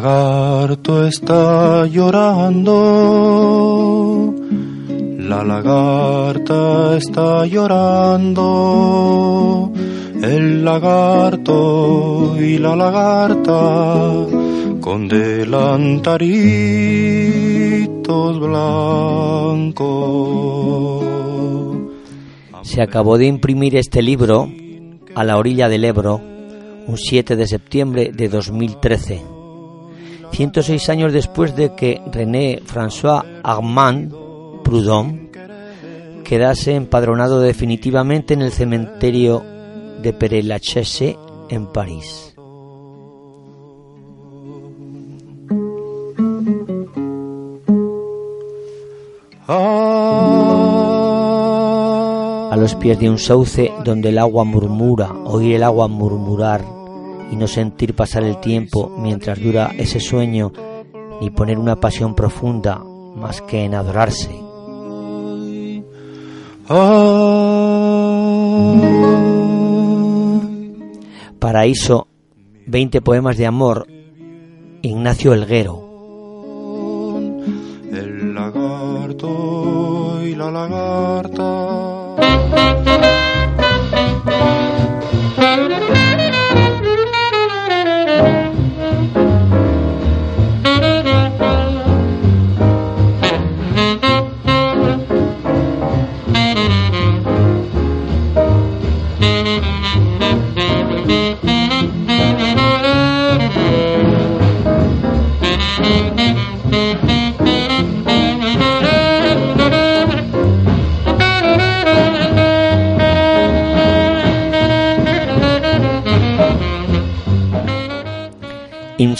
Lagarto está llorando, la lagarta está llorando, el lagarto y la lagarta con delantaritos blancos. Se acabó de imprimir este libro a la orilla del Ebro un 7 de septiembre de 2013. 106 años después de que René François Armand Proudhon quedase empadronado definitivamente en el cementerio de Père Lachaise en París. A los pies de un sauce donde el agua murmura, oír el agua murmurar y no sentir pasar el tiempo mientras dura ese sueño, ni poner una pasión profunda más que en adorarse. Paraíso, 20 poemas de amor, Ignacio Elguero. El lagarto y la lagarta.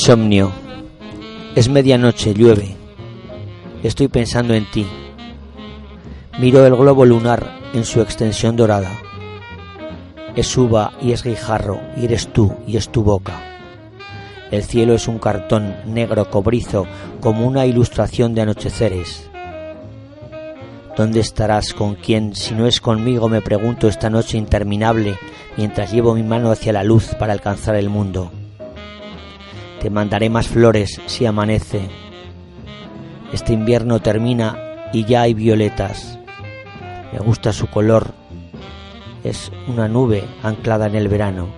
Insomnio. Es medianoche, llueve. Estoy pensando en ti. Miro el globo lunar en su extensión dorada. Es uva y es guijarro y eres tú y es tu boca. El cielo es un cartón negro cobrizo como una ilustración de anocheceres. ¿Dónde estarás con quién? Si no es conmigo, me pregunto esta noche interminable mientras llevo mi mano hacia la luz para alcanzar el mundo. Te mandaré más flores si amanece. Este invierno termina y ya hay violetas. Me gusta su color. Es una nube anclada en el verano.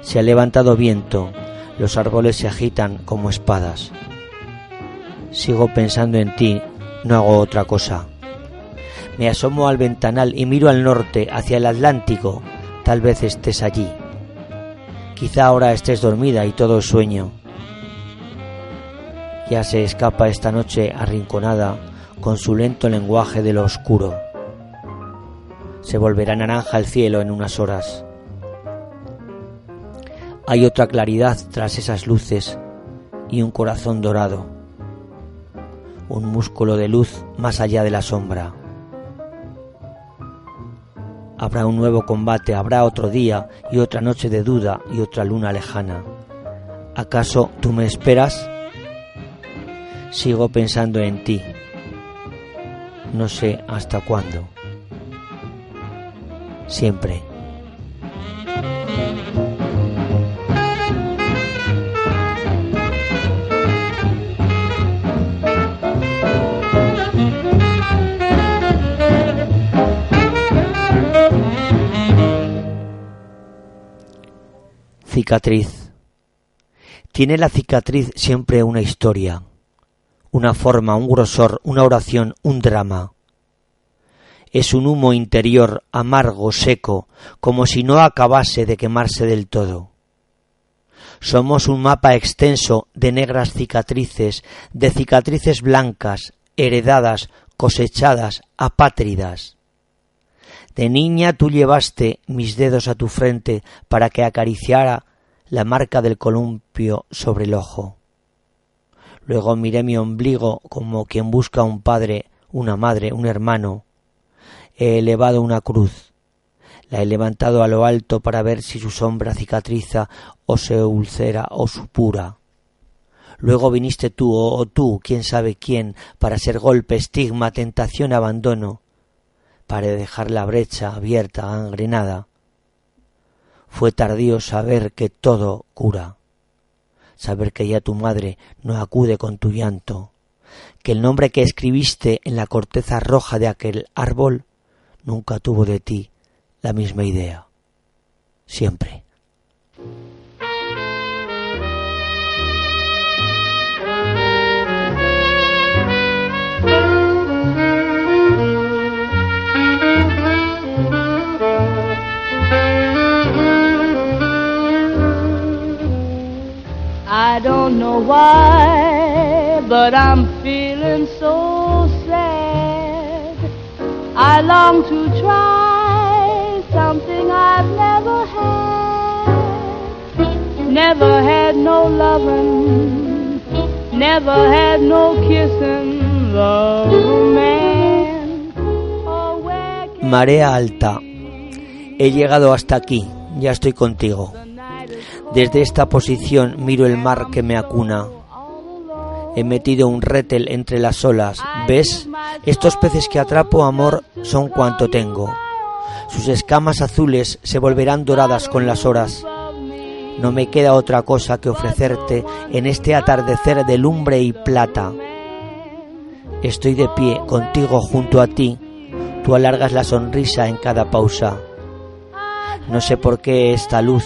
Se ha levantado viento. Los árboles se agitan como espadas. Sigo pensando en ti. No hago otra cosa. Me asomo al ventanal y miro al norte, hacia el Atlántico. Tal vez estés allí. Quizá ahora estés dormida y todo es sueño. Ya se escapa esta noche arrinconada con su lento lenguaje de lo oscuro. Se volverá naranja el cielo en unas horas. Hay otra claridad tras esas luces y un corazón dorado. Un músculo de luz más allá de la sombra. Habrá un nuevo combate, habrá otro día y otra noche de duda y otra luna lejana. ¿Acaso tú me esperas? Sigo pensando en ti. No sé hasta cuándo. Siempre. Cicatriz. Tiene la cicatriz siempre una historia, una forma, un grosor, una oración, un drama. Es un humo interior amargo, seco, como si no acabase de quemarse del todo. Somos un mapa extenso de negras cicatrices, de cicatrices blancas, heredadas, cosechadas, apátridas. De niña tú llevaste mis dedos a tu frente para que acariciara la marca del columpio sobre el ojo. Luego miré mi ombligo como quien busca un padre, una madre, un hermano. He elevado una cruz. La he levantado a lo alto para ver si su sombra cicatriza o se ulcera o supura. Luego viniste tú, o oh, tú, quién sabe quién, para ser golpe, estigma, tentación, abandono, para dejar la brecha abierta, gangrenada. Fue tardío saber que todo cura, saber que ya tu madre no acude con tu llanto, que el nombre que escribiste en la corteza roja de aquel árbol nunca tuvo de ti la misma idea. Siempre. I don't know why, but I'm feeling so sad. I long to try something I've never had. Never had no loving, never had no kissing, man. Oh, Marea alta. He llegado hasta aquí. Ya estoy contigo. Desde esta posición miro el mar que me acuna. He metido un rétel entre las olas. ¿Ves? Estos peces que atrapo, amor, son cuanto tengo. Sus escamas azules se volverán doradas con las horas. No me queda otra cosa que ofrecerte en este atardecer de lumbre y plata. Estoy de pie contigo junto a ti. Tú alargas la sonrisa en cada pausa. No sé por qué esta luz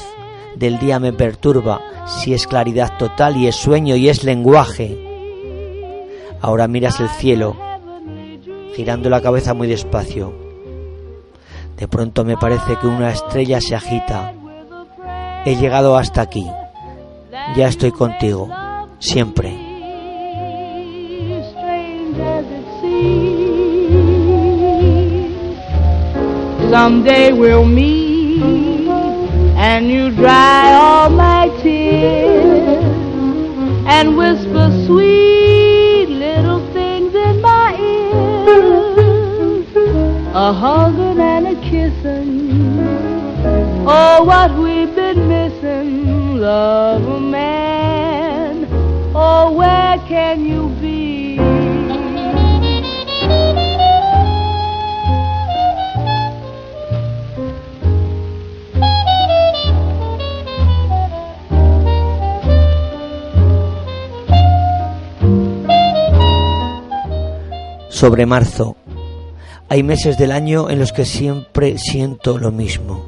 del día me perturba, si es claridad total y es sueño y es lenguaje. Ahora miras el cielo, girando la cabeza muy despacio. De pronto me parece que una estrella se agita. He llegado hasta aquí. Ya estoy contigo, siempre. And you dry all my tears and whisper sweet little things in my ear. A hugging and a kissing. Oh, what we've been missing, love man. Oh, where can you Sobre marzo. Hay meses del año en los que siempre siento lo mismo.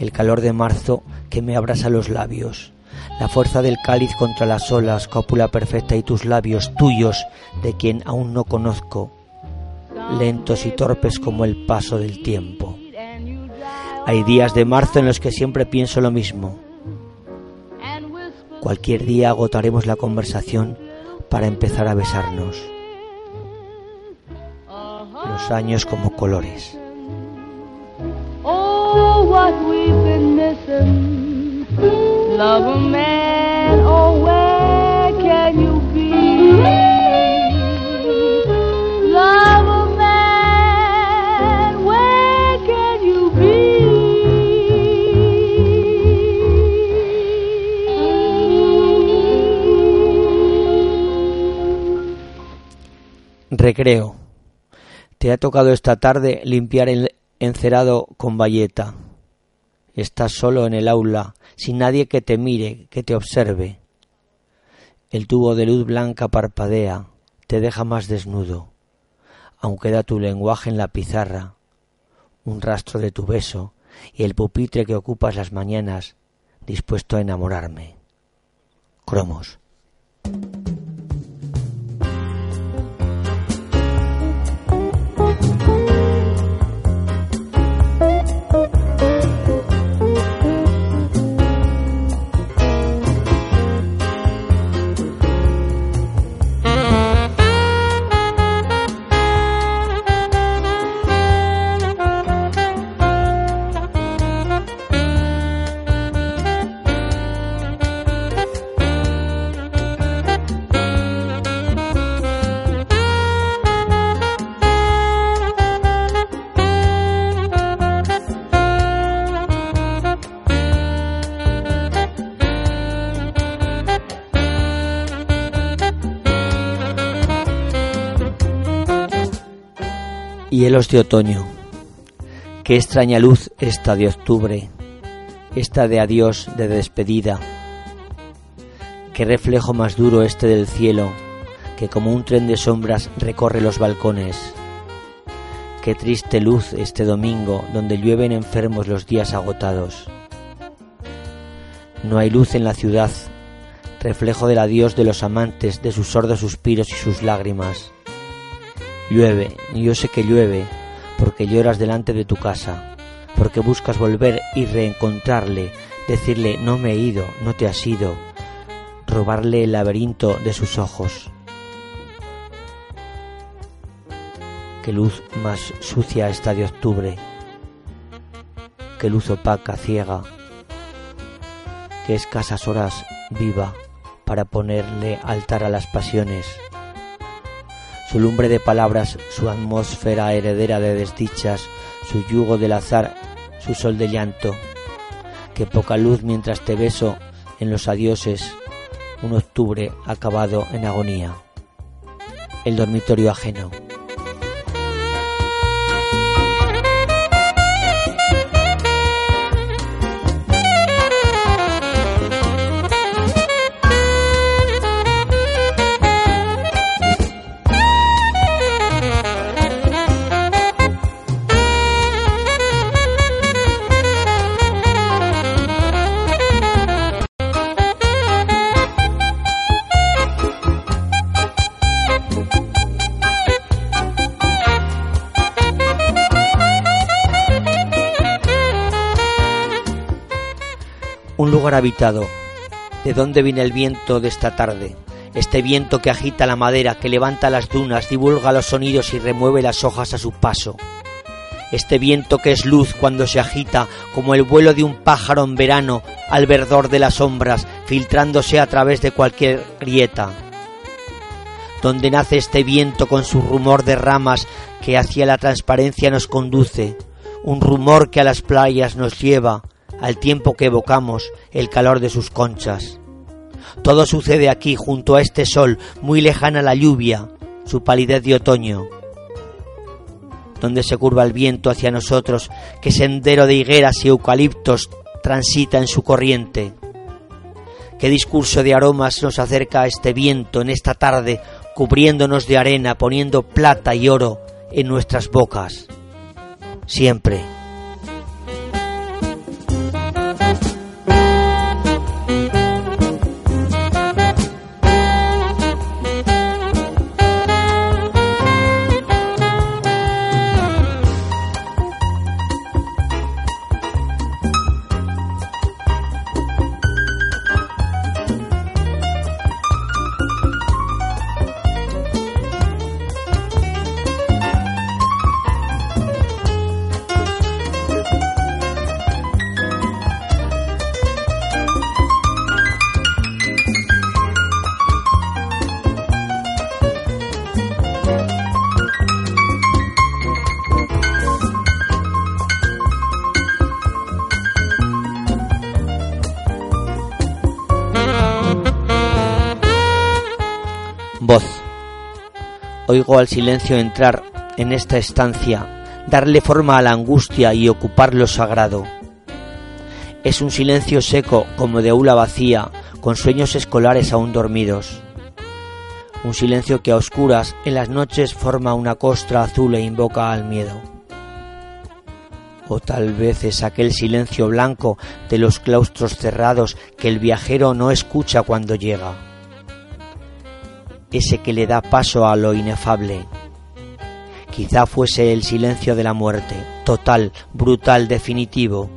El calor de marzo que me abrasa los labios, la fuerza del cáliz contra las olas, cópula perfecta y tus labios tuyos de quien aún no conozco, lentos y torpes como el paso del tiempo. Hay días de marzo en los que siempre pienso lo mismo. Cualquier día agotaremos la conversación para empezar a besarnos. Los años como colores. Oh, what we've been missing. Love a man, oh, where can you be? Love a man, where can you be? Recreo. Te ha tocado esta tarde limpiar el encerado con bayeta. Estás solo en el aula, sin nadie que te mire, que te observe. El tubo de luz blanca parpadea, te deja más desnudo. Aún queda tu lenguaje en la pizarra, un rastro de tu beso y el pupitre que ocupas las mañanas, dispuesto a enamorarme. Cromos. Hielos de otoño. Qué extraña luz esta de octubre, esta de adiós, de despedida. Qué reflejo más duro este del cielo, que como un tren de sombras recorre los balcones. Qué triste luz este domingo, donde llueven enfermos los días agotados. No hay luz en la ciudad, reflejo del adiós de los amantes, de sus sordos suspiros y sus lágrimas. Llueve, yo sé que llueve, porque lloras delante de tu casa, porque buscas volver y reencontrarle, decirle no me he ido, no te has ido, robarle el laberinto de sus ojos. Qué luz más sucia está de octubre, qué luz opaca, ciega, qué escasas horas viva para ponerle altar a las pasiones su lumbre de palabras, su atmósfera heredera de desdichas, su yugo del azar, su sol de llanto. Que poca luz mientras te beso en los adioses, un octubre acabado en agonía. El dormitorio ajeno. Habitado. ¿De dónde viene el viento de esta tarde? Este viento que agita la madera, que levanta las dunas, divulga los sonidos y remueve las hojas a su paso. Este viento que es luz cuando se agita, como el vuelo de un pájaro en verano al verdor de las sombras, filtrándose a través de cualquier grieta. Donde nace este viento con su rumor de ramas que hacia la transparencia nos conduce, un rumor que a las playas nos lleva, al tiempo que evocamos el calor de sus conchas. Todo sucede aquí junto a este sol, muy lejana la lluvia, su palidez de otoño, donde se curva el viento hacia nosotros, que sendero de higueras y eucaliptos transita en su corriente. Qué discurso de aromas nos acerca este viento en esta tarde, cubriéndonos de arena, poniendo plata y oro en nuestras bocas. Siempre Voz. Oigo al silencio entrar en esta estancia, darle forma a la angustia y ocupar lo sagrado. Es un silencio seco como de aula vacía, con sueños escolares aún dormidos. Un silencio que a oscuras en las noches forma una costra azul e invoca al miedo. O tal vez es aquel silencio blanco de los claustros cerrados que el viajero no escucha cuando llega ese que le da paso a lo inefable. Quizá fuese el silencio de la muerte, total, brutal, definitivo,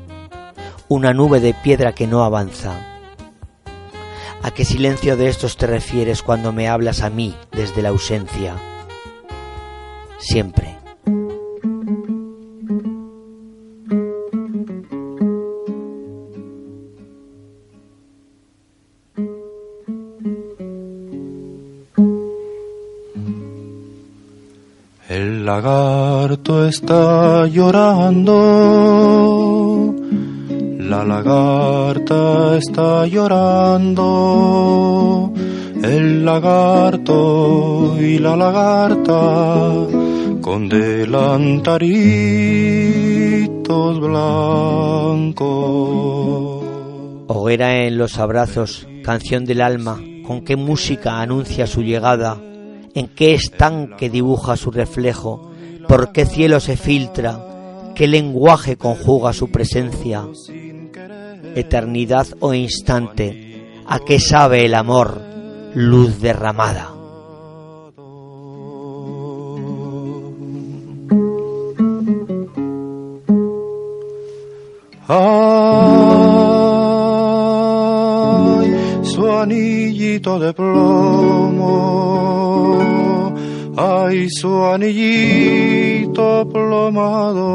una nube de piedra que no avanza. ¿A qué silencio de estos te refieres cuando me hablas a mí desde la ausencia? Siempre. Lagarto está llorando, la lagarta está llorando, el lagarto y la lagarta con delantaritos blancos. Hoguera en los abrazos, canción del alma, con qué música anuncia su llegada, en qué estanque dibuja su reflejo, por qué cielo se filtra, qué lenguaje conjuga su presencia. Eternidad o instante, a qué sabe el amor, luz derramada. Ay, su anillito de plomo, ay, su anillito plomado,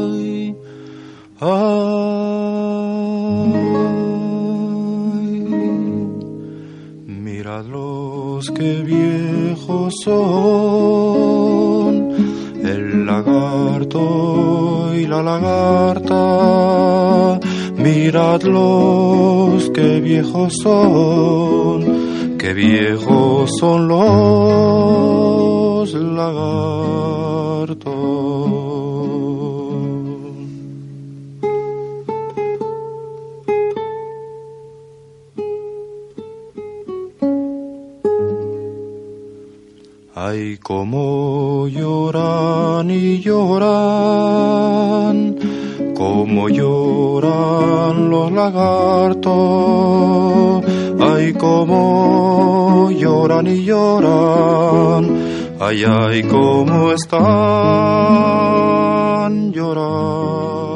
ay, ay, miradlos que viejos son. El lagarto y la lagarta, miradlos que viejos son, que viejos son los lagartos. Ay, como lloran y lloran, como lloran los lagartos. Ay, como lloran y lloran, ay, ay, como están llorando.